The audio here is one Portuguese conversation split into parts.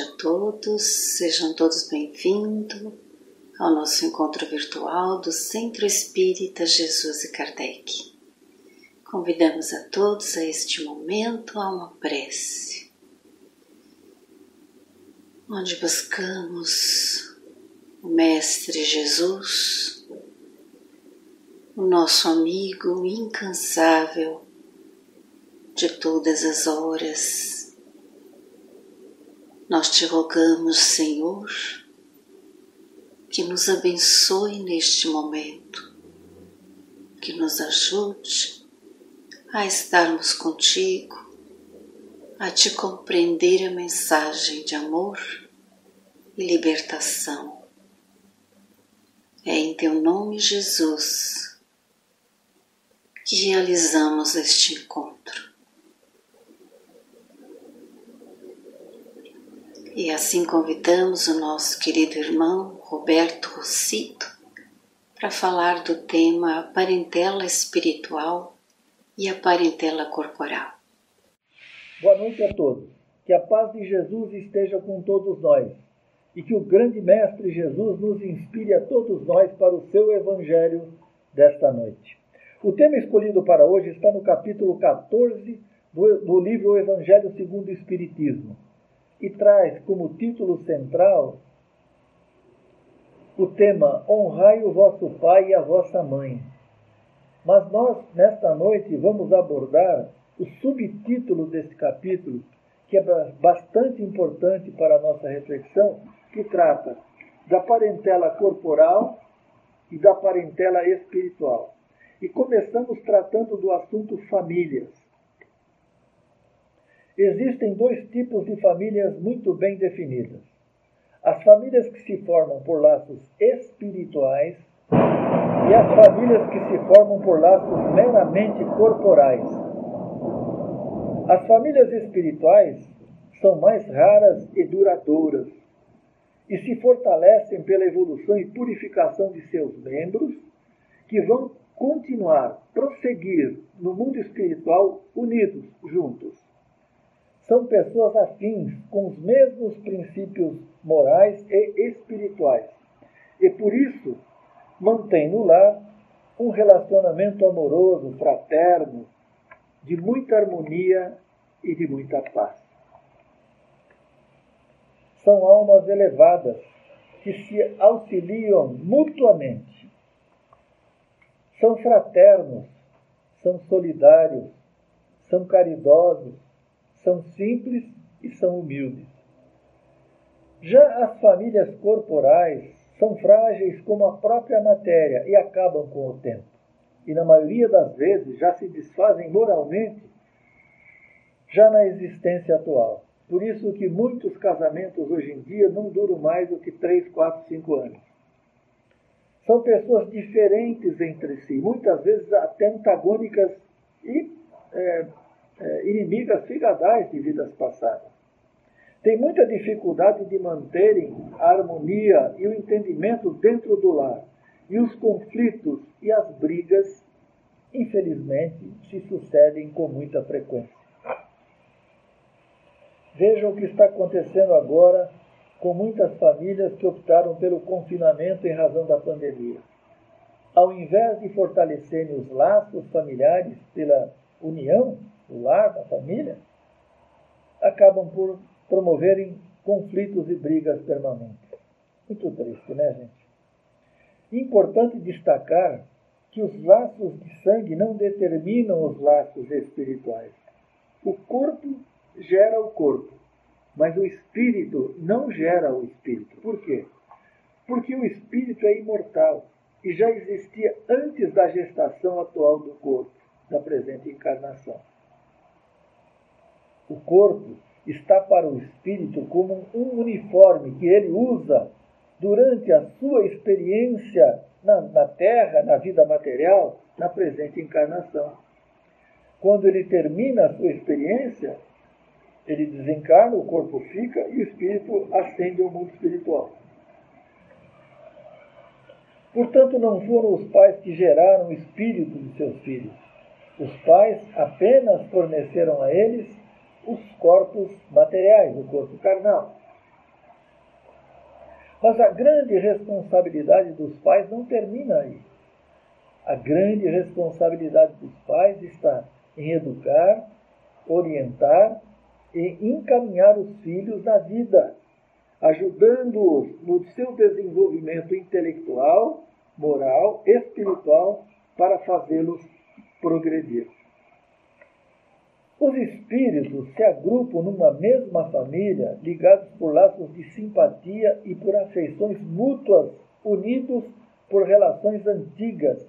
a todos, sejam todos bem-vindos ao nosso encontro virtual do Centro Espírita Jesus e Kardec. Convidamos a todos a este momento a uma prece, onde buscamos o Mestre Jesus, o nosso amigo incansável de todas as horas nós te rogamos, Senhor, que nos abençoe neste momento, que nos ajude a estarmos contigo, a te compreender a mensagem de amor e libertação. É em teu nome, Jesus, que realizamos este encontro. E assim convidamos o nosso querido irmão Roberto Rossito para falar do tema parentela espiritual e a parentela corporal. Boa noite a todos. Que a paz de Jesus esteja com todos nós e que o grande Mestre Jesus nos inspire a todos nós para o seu Evangelho desta noite. O tema escolhido para hoje está no capítulo 14 do, do livro O Evangelho segundo o Espiritismo e traz como título central o tema Honrai o vosso pai e a vossa mãe. Mas nós, nesta noite, vamos abordar o subtítulo desse capítulo, que é bastante importante para a nossa reflexão, que trata da parentela corporal e da parentela espiritual. E começamos tratando do assunto famílias. Existem dois tipos de famílias muito bem definidas: as famílias que se formam por laços espirituais e as famílias que se formam por laços meramente corporais. As famílias espirituais são mais raras e duradouras e se fortalecem pela evolução e purificação de seus membros, que vão continuar, prosseguir no mundo espiritual unidos, juntos são pessoas afins com os mesmos princípios morais e espirituais. E por isso mantém no lar um relacionamento amoroso, fraterno, de muita harmonia e de muita paz. São almas elevadas que se auxiliam mutuamente. São fraternos, são solidários, são caridosos, são simples e são humildes. Já as famílias corporais são frágeis como a própria matéria e acabam com o tempo. E na maioria das vezes já se desfazem moralmente já na existência atual. Por isso que muitos casamentos hoje em dia não duram mais do que 3, 4, 5 anos. São pessoas diferentes entre si, muitas vezes até antagônicas e é, é, inimigas figadais de vidas passadas. Tem muita dificuldade de manterem a harmonia e o entendimento dentro do lar. E os conflitos e as brigas, infelizmente, se sucedem com muita frequência. Vejam o que está acontecendo agora com muitas famílias que optaram pelo confinamento em razão da pandemia. Ao invés de fortalecerem os laços familiares pela união, o lar, da família, acabam por promoverem conflitos e brigas permanentes. Muito triste, né, gente? Importante destacar que os laços de sangue não determinam os laços espirituais. O corpo gera o corpo, mas o espírito não gera o espírito. Por quê? Porque o espírito é imortal e já existia antes da gestação atual do corpo, da presente encarnação. O corpo está para o espírito como um uniforme que ele usa durante a sua experiência na, na Terra, na vida material, na presente encarnação. Quando ele termina a sua experiência, ele desencarna, o corpo fica e o espírito ascende ao mundo espiritual. Portanto, não foram os pais que geraram o espírito de seus filhos. Os pais apenas forneceram a eles os corpos materiais, o corpo carnal. Mas a grande responsabilidade dos pais não termina aí. A grande responsabilidade dos pais está em educar, orientar e encaminhar os filhos na vida, ajudando-os no seu desenvolvimento intelectual, moral, espiritual, para fazê-los progredir. Os espíritos se agrupam numa mesma família, ligados por laços de simpatia e por afeições mútuas, unidos por relações antigas.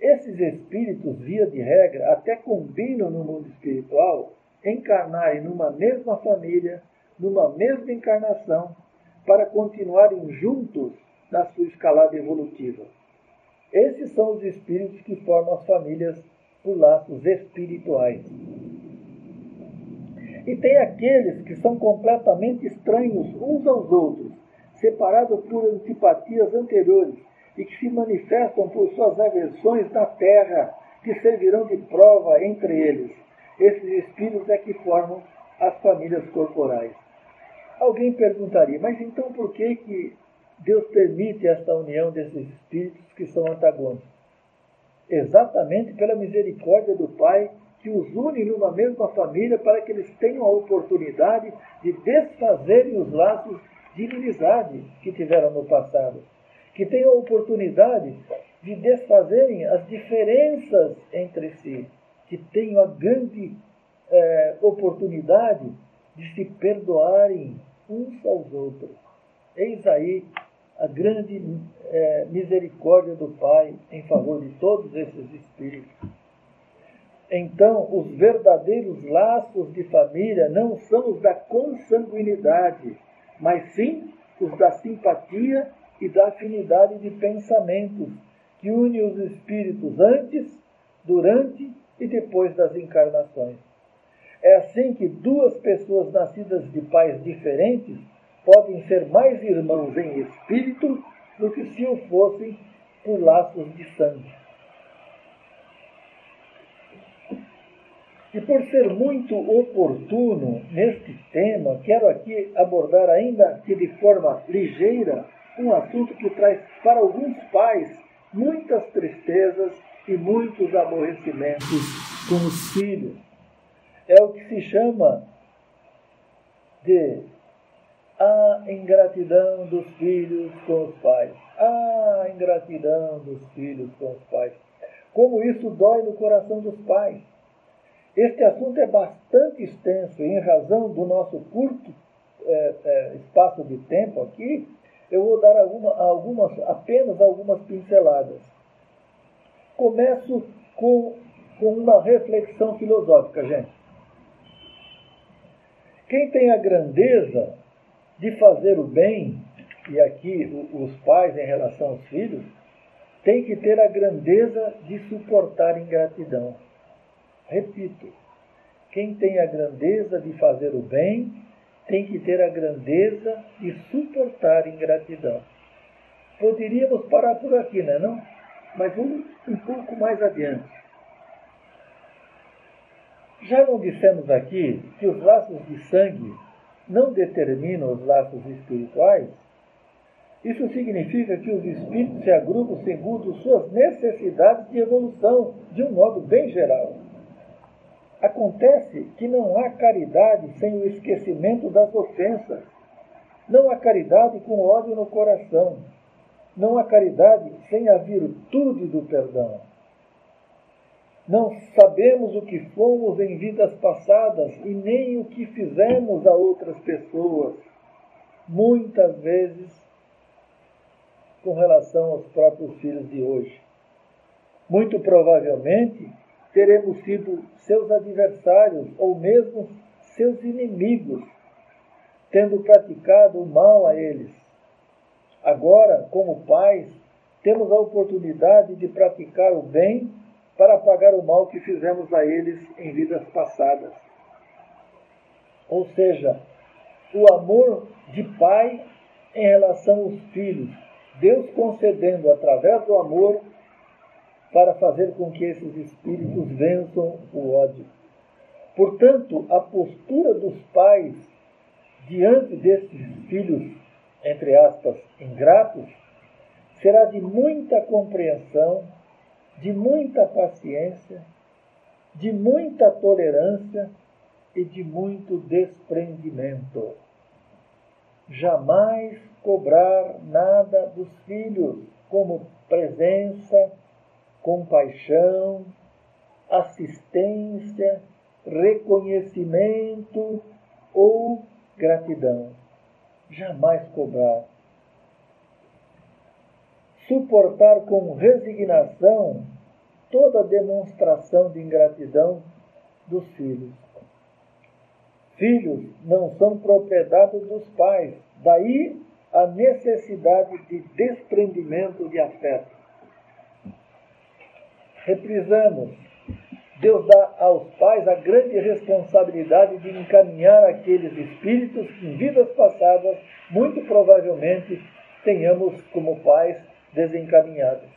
Esses espíritos, via de regra, até combinam no mundo espiritual encarnarem numa mesma família, numa mesma encarnação, para continuarem juntos na sua escalada evolutiva. Esses são os espíritos que formam as famílias por laços espirituais. E tem aqueles que são completamente estranhos uns aos outros, separados por antipatias anteriores e que se manifestam por suas aversões na terra, que servirão de prova entre eles. Esses espíritos é que formam as famílias corporais. Alguém perguntaria, mas então por que, que Deus permite esta união desses espíritos que são antagônicos? Exatamente pela misericórdia do Pai que os une numa mesma família para que eles tenham a oportunidade de desfazerem os laços de inimizade que tiveram no passado, que tenham a oportunidade de desfazerem as diferenças entre si, que tenham a grande é, oportunidade de se perdoarem uns aos outros. Eis aí a grande é, misericórdia do Pai em favor de todos esses espíritos. Então, os verdadeiros laços de família não são os da consanguinidade, mas sim os da simpatia e da afinidade de pensamentos, que une os espíritos antes, durante e depois das encarnações. É assim que duas pessoas nascidas de pais diferentes podem ser mais irmãos em espírito do que se o fossem por laços de sangue. E por ser muito oportuno neste tema, quero aqui abordar, ainda que de forma ligeira, um assunto que traz para alguns pais muitas tristezas e muitos aborrecimentos com os filhos. É o que se chama de a ingratidão dos filhos com os pais. A ingratidão dos filhos com os pais. Como isso dói no coração dos pais. Este assunto é bastante extenso e, em razão do nosso curto é, é, espaço de tempo aqui, eu vou dar alguma, algumas, apenas algumas pinceladas. Começo com, com uma reflexão filosófica, gente. Quem tem a grandeza de fazer o bem, e aqui os pais em relação aos filhos, têm que ter a grandeza de suportar ingratidão. Repito, quem tem a grandeza de fazer o bem tem que ter a grandeza de suportar ingratidão. Poderíamos parar por aqui, não é não? Mas vamos um pouco mais adiante. Já não dissemos aqui que os laços de sangue não determinam os laços espirituais, isso significa que os espíritos se agrupam segundo suas necessidades de evolução, de um modo bem geral. Acontece que não há caridade sem o esquecimento das ofensas. Não há caridade com ódio no coração. Não há caridade sem a virtude do perdão. Não sabemos o que fomos em vidas passadas e nem o que fizemos a outras pessoas, muitas vezes com relação aos próprios filhos de hoje. Muito provavelmente teremos sido seus adversários ou mesmo seus inimigos, tendo praticado o mal a eles. Agora, como pais, temos a oportunidade de praticar o bem para pagar o mal que fizemos a eles em vidas passadas. Ou seja, o amor de pai em relação aos filhos, Deus concedendo através do amor para fazer com que esses espíritos vençam o ódio. Portanto, a postura dos pais diante desses filhos entre aspas, ingratos, será de muita compreensão, de muita paciência, de muita tolerância e de muito desprendimento. Jamais cobrar nada dos filhos, como presença, compaixão, assistência, reconhecimento ou gratidão. Jamais cobrar. Suportar com resignação toda demonstração de ingratidão dos filhos. Filhos não são propriedade dos pais, daí a necessidade de desprendimento de afeto. Reprisamos, Deus dá aos pais a grande responsabilidade de encaminhar aqueles espíritos que em vidas passadas, muito provavelmente, tenhamos como pais desencaminhados,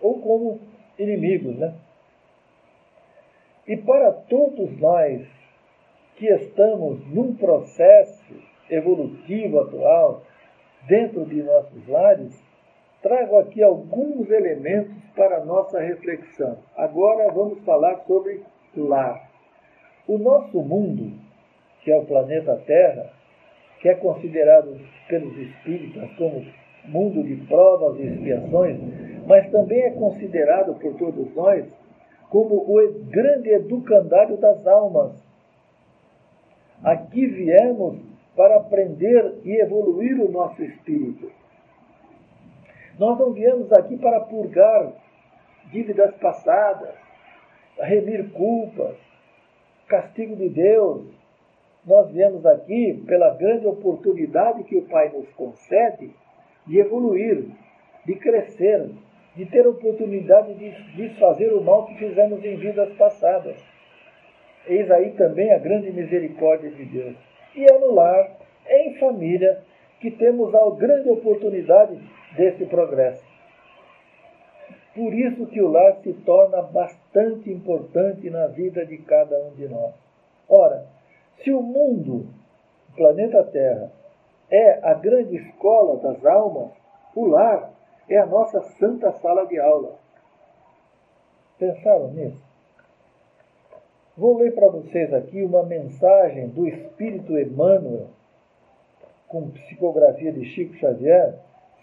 ou como inimigos, né? E para todos nós que estamos num processo evolutivo atual dentro de nossos lares, trago aqui alguns elementos para nossa reflexão. Agora vamos falar sobre lar. O nosso mundo, que é o planeta Terra, que é considerado pelos espíritas como mundo de provas e expiações, mas também é considerado por todos nós como o grande educandário das almas. Aqui viemos para aprender e evoluir o nosso espírito. Nós não viemos aqui para purgar dívidas passadas, remir culpas, castigo de Deus. Nós viemos aqui pela grande oportunidade que o Pai nos concede de evoluir, de crescer, de ter oportunidade de desfazer o mal que fizemos em vidas passadas. Eis aí também a grande misericórdia de Deus. E é no lar, em família, que temos a grande oportunidade desse progresso. Por isso que o lar se torna bastante importante na vida de cada um de nós. Ora, se o mundo, o planeta Terra, é a grande escola das almas, o lar é a nossa santa sala de aula. Pensaram nisso? Vou ler para vocês aqui uma mensagem do Espírito Emmanuel, com psicografia de Chico Xavier,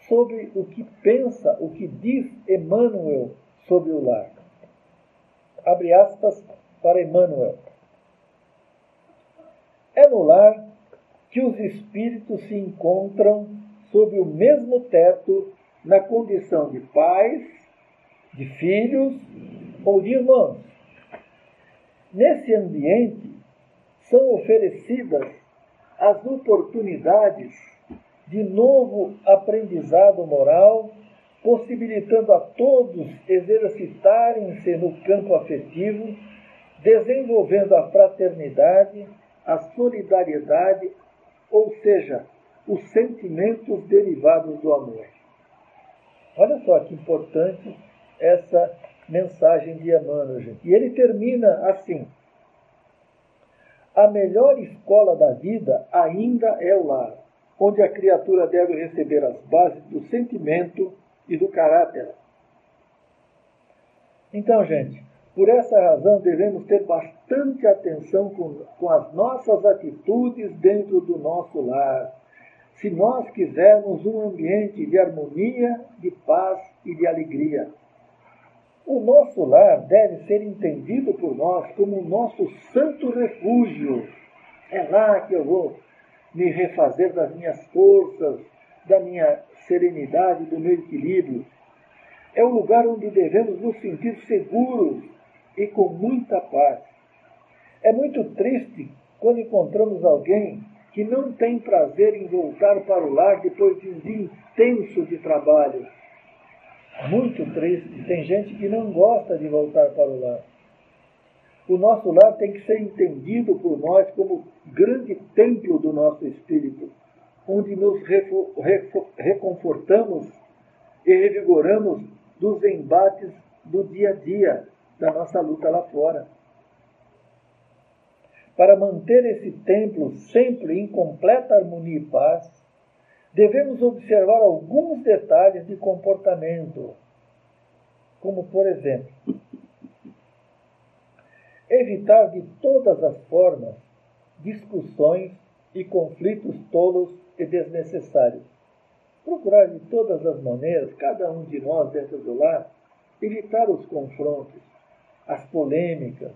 sobre o que pensa, o que diz Emmanuel sobre o lar. Abre aspas para Emmanuel. É no lar que os espíritos se encontram sob o mesmo teto na condição de pais, de filhos ou de irmãos. Nesse ambiente são oferecidas as oportunidades de novo aprendizado moral, possibilitando a todos exercitarem-se no campo afetivo, desenvolvendo a fraternidade, a solidariedade, ou seja, os sentimentos derivados do amor. Olha só que importante essa mensagem de Emmanuel, gente. E ele termina assim: A melhor escola da vida ainda é o lar, onde a criatura deve receber as bases do sentimento e do caráter. Então, gente, por essa razão devemos ter bastante atenção com, com as nossas atitudes dentro do nosso lar se nós quisermos um ambiente de harmonia, de paz e de alegria. O nosso lar deve ser entendido por nós como o nosso santo refúgio. É lá que eu vou me refazer das minhas forças, da minha serenidade, do meu equilíbrio. É o lugar onde devemos nos sentir seguros e com muita paz. É muito triste quando encontramos alguém que não tem prazer em voltar para o lar depois de um dia intenso de trabalho. Muito triste. Tem gente que não gosta de voltar para o lar. O nosso lar tem que ser entendido por nós como grande templo do nosso espírito, onde nos reconfortamos e revigoramos dos embates do dia a dia, da nossa luta lá fora para manter esse templo sempre em completa harmonia e paz, devemos observar alguns detalhes de comportamento, como, por exemplo, evitar de todas as formas discussões e conflitos tolos e desnecessários. Procurar de todas as maneiras, cada um de nós dentro do lar, evitar os confrontos, as polêmicas,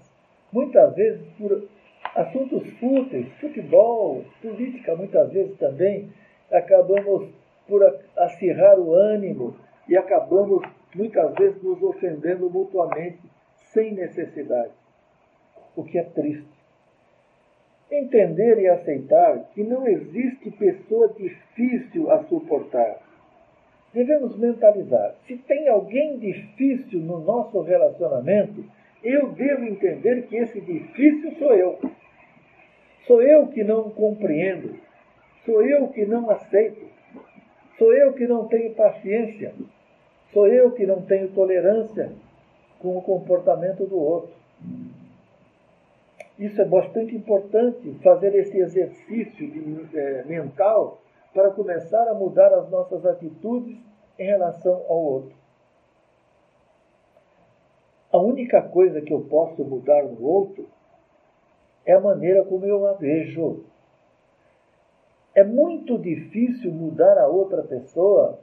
muitas vezes por assuntos fúteis, futebol, política, muitas vezes também, acabamos por acirrar o ânimo e acabamos muitas vezes nos ofendendo mutuamente sem necessidade, o que é triste. Entender e aceitar que não existe pessoa difícil a suportar. Devemos mentalizar: se tem alguém difícil no nosso relacionamento, eu devo entender que esse difícil sou eu. Sou eu que não compreendo. Sou eu que não aceito. Sou eu que não tenho paciência. Sou eu que não tenho tolerância com o comportamento do outro. Isso é bastante importante, fazer esse exercício de, é, mental para começar a mudar as nossas atitudes em relação ao outro. A única coisa que eu posso mudar no outro é a maneira como eu a vejo. É muito difícil mudar a outra pessoa,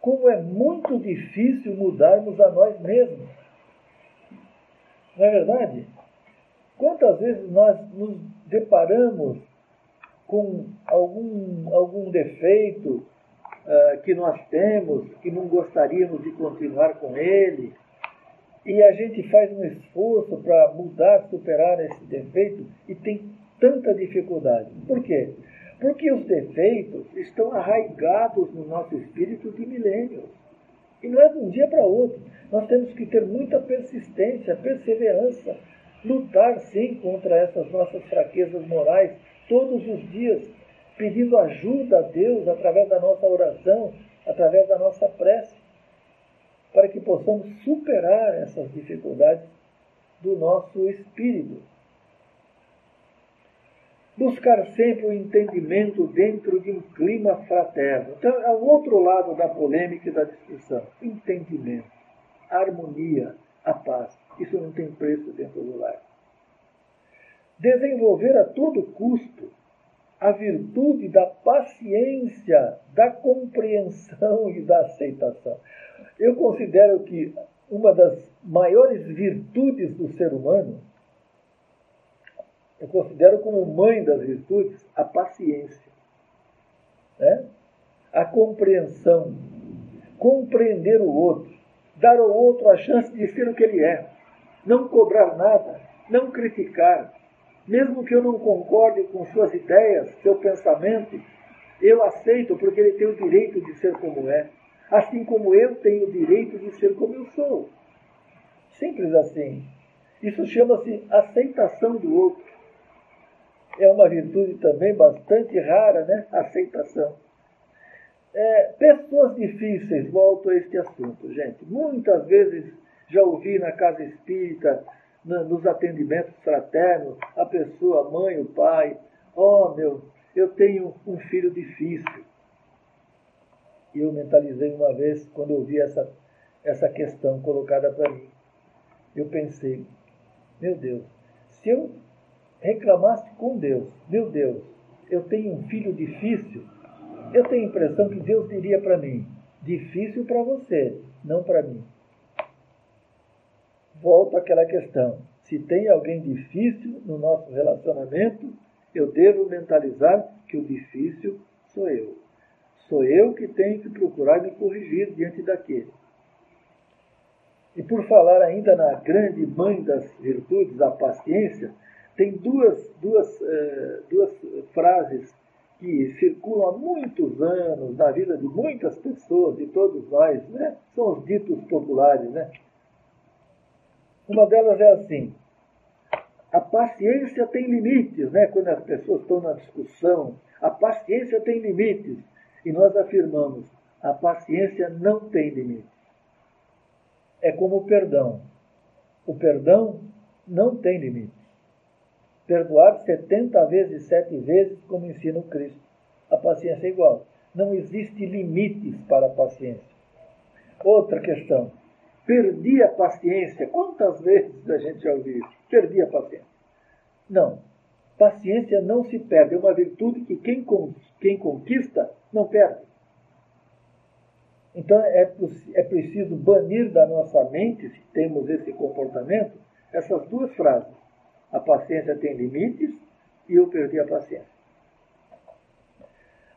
como é muito difícil mudarmos a nós mesmos. Não é verdade? Quantas vezes nós nos deparamos com algum, algum defeito uh, que nós temos, que não gostaríamos de continuar com ele, e a gente faz um esforço para mudar, superar esse defeito e tem tanta dificuldade. Por quê? Porque os defeitos estão arraigados no nosso espírito de milênios. E não é de um dia para outro. Nós temos que ter muita persistência, perseverança, lutar sim contra essas nossas fraquezas morais todos os dias, pedindo ajuda a Deus através da nossa oração, através da nossa prece para que possamos superar essas dificuldades do nosso espírito. Buscar sempre o entendimento dentro de um clima fraterno. Então, é o outro lado da polêmica e da discussão. Entendimento, harmonia, a paz. Isso não tem preço dentro do lar. Desenvolver a todo custo a virtude da paciência, da compreensão e da aceitação. Eu considero que uma das maiores virtudes do ser humano, eu considero como mãe das virtudes a paciência, né? a compreensão, compreender o outro, dar ao outro a chance de ser o que ele é, não cobrar nada, não criticar, mesmo que eu não concorde com suas ideias, seu pensamento, eu aceito porque ele tem o direito de ser como é assim como eu tenho o direito de ser como eu sou. Simples assim. Isso chama-se aceitação do outro. É uma virtude também bastante rara, né? Aceitação. É, pessoas difíceis, volto a este assunto, gente. Muitas vezes já ouvi na casa espírita, na, nos atendimentos fraternos, a pessoa, a mãe, o pai, ó oh, meu, eu tenho um filho difícil eu mentalizei uma vez quando eu vi essa, essa questão colocada para mim. Eu pensei, meu Deus, se eu reclamasse com Deus, meu Deus, eu tenho um filho difícil, eu tenho a impressão que Deus diria para mim, difícil para você, não para mim. Volto àquela questão. Se tem alguém difícil no nosso relacionamento, eu devo mentalizar que o difícil sou eu. Sou eu que tenho que procurar me corrigir diante daquele. E por falar ainda na grande mãe das virtudes, a paciência, tem duas, duas, eh, duas frases que circulam há muitos anos na vida de muitas pessoas, de todos nós, né? São os ditos populares, né? Uma delas é assim: a paciência tem limites, né? Quando as pessoas estão na discussão, a paciência tem limites. E nós afirmamos: a paciência não tem limite. É como o perdão. O perdão não tem limite. Perdoar 70 vezes, sete vezes, como ensina o Cristo. A paciência é igual. Não existe limites para a paciência. Outra questão. Perdi a paciência. Quantas vezes a gente já ouviu isso? Perdi a paciência. Não. Paciência não se perde. É uma virtude que quem, quem conquista não perde. Então é, é preciso banir da nossa mente, se temos esse comportamento, essas duas frases. A paciência tem limites e eu perdi a paciência.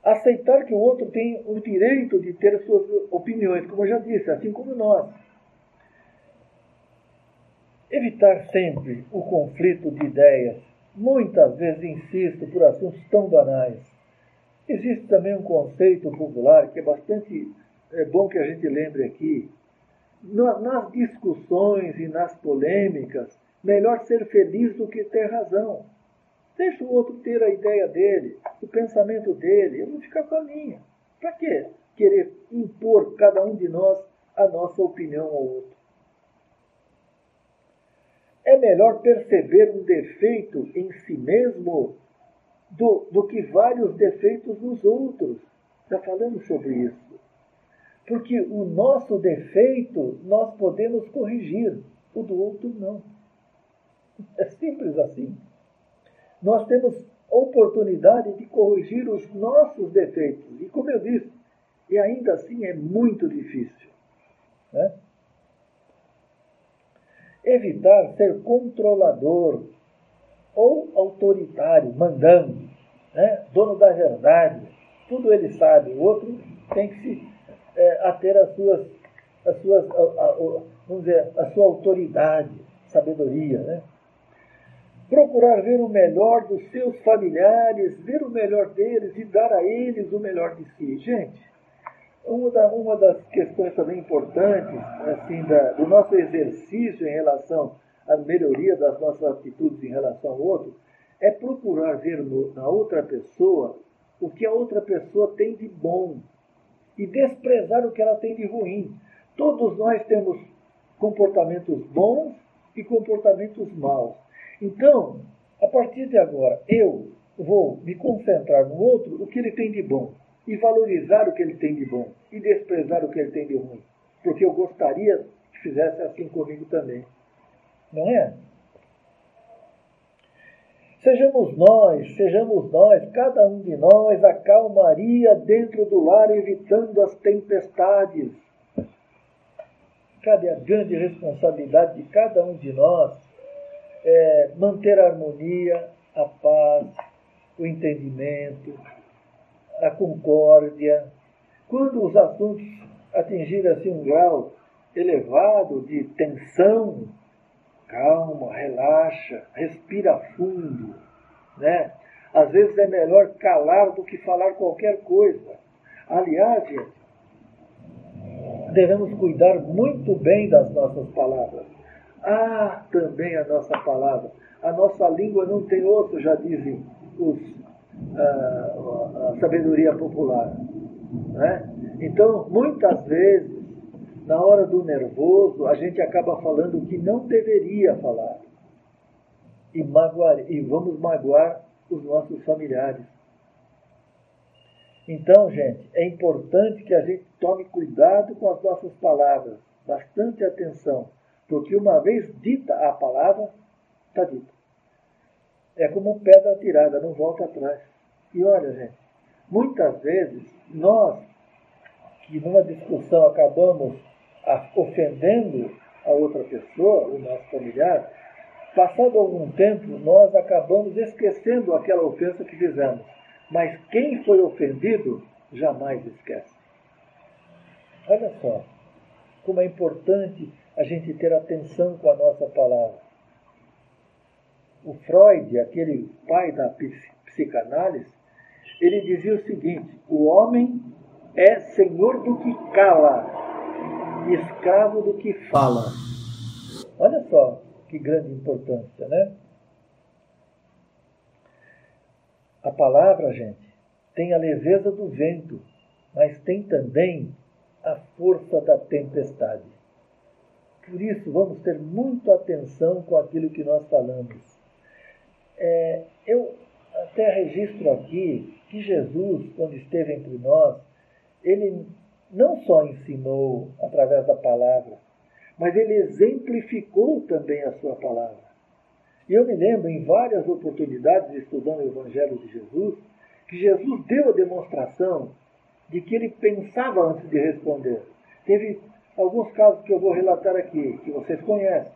Aceitar que o outro tem o direito de ter suas opiniões, como eu já disse, assim como nós. Evitar sempre o conflito de ideias. Muitas vezes insisto por assuntos tão banais. Existe também um conceito popular que é bastante é bom que a gente lembre aqui. Nas discussões e nas polêmicas, melhor ser feliz do que ter razão. Deixa o outro ter a ideia dele, o pensamento dele, eu vou ficar com a minha. Para quê? Querer impor cada um de nós a nossa opinião ao outro. É melhor perceber um defeito em si mesmo do, do que vários defeitos nos outros. Já falamos sobre isso. Porque o nosso defeito nós podemos corrigir, o do outro não. É simples assim nós temos oportunidade de corrigir os nossos defeitos. E como eu disse, e ainda assim é muito difícil. Né? Evitar ser controlador ou autoritário, mandando, né? dono da verdade. Tudo ele sabe, o outro tem que se é, ater às suas, às suas a, a, a, vamos dizer, a sua autoridade, sabedoria. Né? procurar ver o melhor dos seus familiares, ver o melhor deles e dar a eles o melhor de si. Gente, uma, da, uma das questões também importantes assim, da, do nosso exercício em relação à melhoria das nossas atitudes em relação ao outro é procurar ver no, na outra pessoa o que a outra pessoa tem de bom e desprezar o que ela tem de ruim. Todos nós temos comportamentos bons e comportamentos maus. Então, a partir de agora, eu vou me concentrar no outro, o que ele tem de bom, e valorizar o que ele tem de bom, e desprezar o que ele tem de ruim. Porque eu gostaria que fizesse assim comigo também. Não é? Sejamos nós, sejamos nós, cada um de nós, a calmaria dentro do lar, evitando as tempestades. Cabe a grande responsabilidade de cada um de nós é, manter a harmonia, a paz, o entendimento, a concórdia. Quando os assuntos atingirem assim um grau elevado de tensão, calma, relaxa, respira fundo, né? Às vezes é melhor calar do que falar qualquer coisa. Aliás, devemos cuidar muito bem das nossas palavras. Ah, também a nossa palavra. A nossa língua não tem osso, já dizem os, a, a sabedoria popular. Né? Então, muitas vezes, na hora do nervoso, a gente acaba falando o que não deveria falar. E, magoar, e vamos magoar os nossos familiares. Então, gente, é importante que a gente tome cuidado com as nossas palavras, bastante atenção porque uma vez dita a palavra, está dita. É como pedra tirada, não volta atrás. E olha, gente, muitas vezes nós, que numa discussão acabamos ofendendo a outra pessoa, o nosso familiar, passado algum tempo, nós acabamos esquecendo aquela ofensa que fizemos. Mas quem foi ofendido jamais esquece. Olha só como é importante a gente ter atenção com a nossa palavra. O Freud, aquele pai da psicanálise, ele dizia o seguinte: o homem é senhor do que cala, escravo do que fala. Olha só que grande importância, né? A palavra, gente, tem a leveza do vento, mas tem também a força da tempestade. Por isso, vamos ter muita atenção com aquilo que nós falamos. É, eu até registro aqui que Jesus, quando esteve entre nós, ele não só ensinou através da palavra, mas ele exemplificou também a sua palavra. E eu me lembro em várias oportunidades, estudando o Evangelho de Jesus, que Jesus deu a demonstração de que ele pensava antes de responder. Teve alguns casos que eu vou relatar aqui, que vocês conhecem.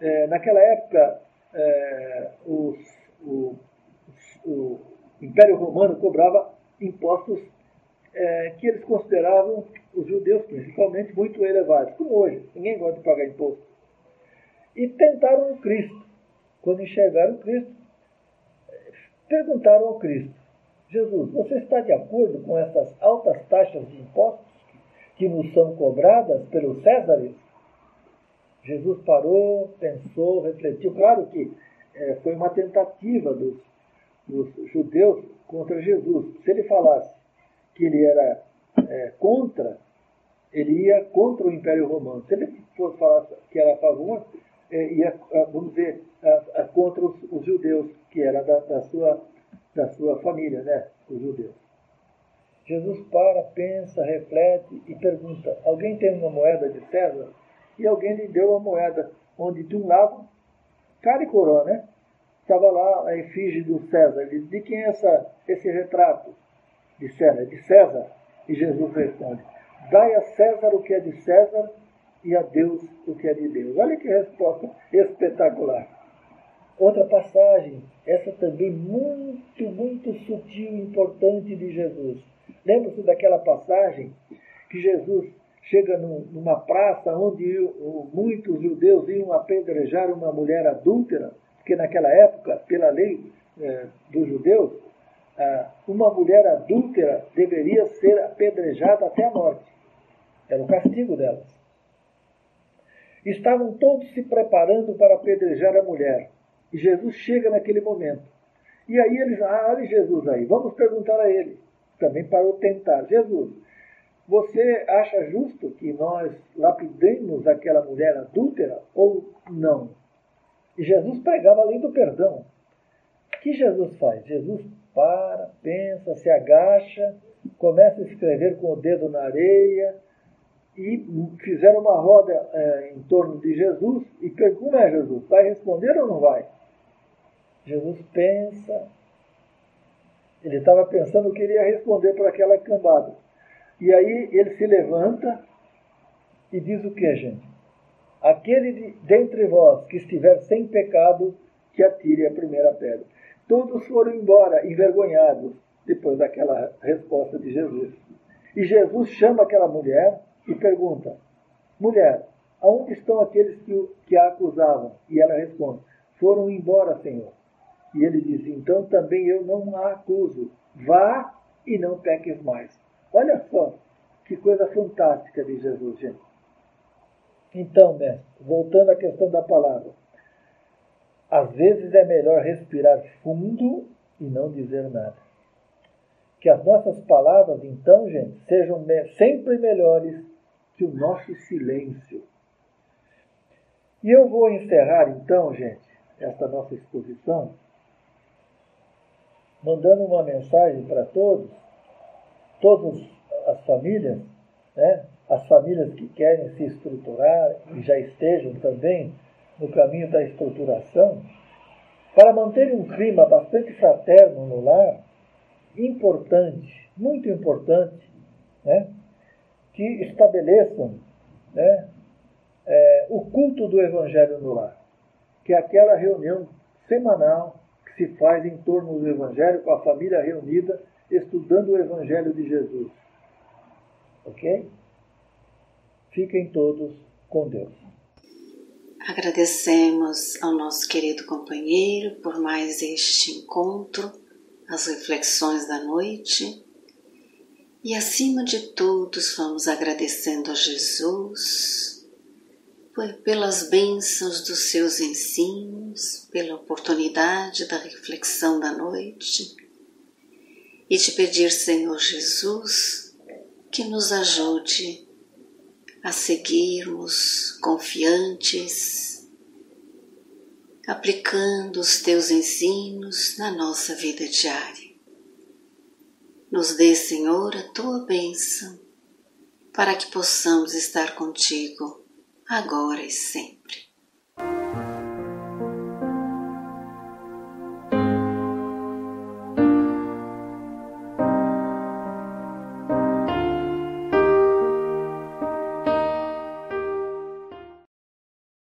É, naquela época, é, os, o, o, Império Romano cobrava impostos é, que eles consideravam, os judeus principalmente, muito elevados, como hoje. Ninguém gosta de pagar imposto. E tentaram o Cristo. Quando enxergaram o Cristo, perguntaram ao Cristo: Jesus, você está de acordo com essas altas taxas de impostos que nos são cobradas pelos Césares? Jesus parou, pensou, refletiu. Claro que é, foi uma tentativa dos, dos, judeus contra Jesus. Se ele falasse que ele era é, contra, ele ia contra o Império Romano. Se ele fosse falar que era a favor, é, ia, vamos dizer, a, a, contra os, os, judeus, que era da, da, sua, da sua família, né? Os judeus. Jesus para, pensa, reflete e pergunta: Alguém tem uma moeda de César? E alguém lhe deu a moeda, onde de um lado, cara e coroa, né? Estava lá a efígie do César. Ele disse: De quem é essa, esse retrato? De César. De César. E Jesus responde: Dai a César o que é de César e a Deus o que é de Deus. Olha que resposta espetacular. Outra passagem, essa também muito, muito sutil e importante de Jesus. Lembra-se daquela passagem que Jesus chega numa praça onde muitos judeus iam apedrejar uma mulher adúltera, porque naquela época, pela lei é, dos judeus, uma mulher adúltera deveria ser apedrejada até a morte. Era o castigo delas. Estavam todos se preparando para apedrejar a mulher. E Jesus chega naquele momento. E aí eles, ah, olha Jesus aí, vamos perguntar a ele. Também para o tentar. Jesus, você acha justo que nós lapidemos aquela mulher adúltera ou não? E Jesus pregava a lei do perdão. O que Jesus faz? Jesus para, pensa, se agacha, começa a escrever com o dedo na areia, e fizeram uma roda é, em torno de Jesus e perguntam, é Jesus, vai responder ou não vai? Jesus pensa, ele estava pensando que ele ia responder para aquela cambada. E aí ele se levanta e diz o que, gente? Aquele de, dentre vós que estiver sem pecado, que atire a primeira pedra. Todos foram embora, envergonhados, depois daquela resposta de Jesus. E Jesus chama aquela mulher e pergunta: Mulher, aonde estão aqueles que, que a acusavam? E ela responde: Foram embora, Senhor. E ele diz: Então também eu não a acuso. Vá e não peques mais. Olha só que coisa fantástica de Jesus, gente. Então, mestre, voltando à questão da palavra. Às vezes é melhor respirar fundo e não dizer nada. Que as nossas palavras, então, gente, sejam sempre melhores que o nosso silêncio. E eu vou encerrar então, gente, esta nossa exposição, mandando uma mensagem para todos, todas as famílias, né? as famílias que querem se estruturar e já estejam também no caminho da estruturação, para manter um clima bastante fraterno no lar, importante, muito importante, né? que estabeleçam né, é, o culto do Evangelho no lar, que é aquela reunião semanal que se faz em torno do Evangelho, com a família reunida, estudando o Evangelho de Jesus. Ok? Fiquem todos com Deus. Agradecemos ao nosso querido companheiro por mais este encontro, as reflexões da noite. E acima de todos, vamos agradecendo a Jesus pelas bênçãos dos seus ensinos, pela oportunidade da reflexão da noite. E te pedir, Senhor Jesus, que nos ajude a seguirmos confiantes, aplicando os teus ensinos na nossa vida diária. Nos dê, Senhor, a tua bênção, para que possamos estar contigo agora e sempre.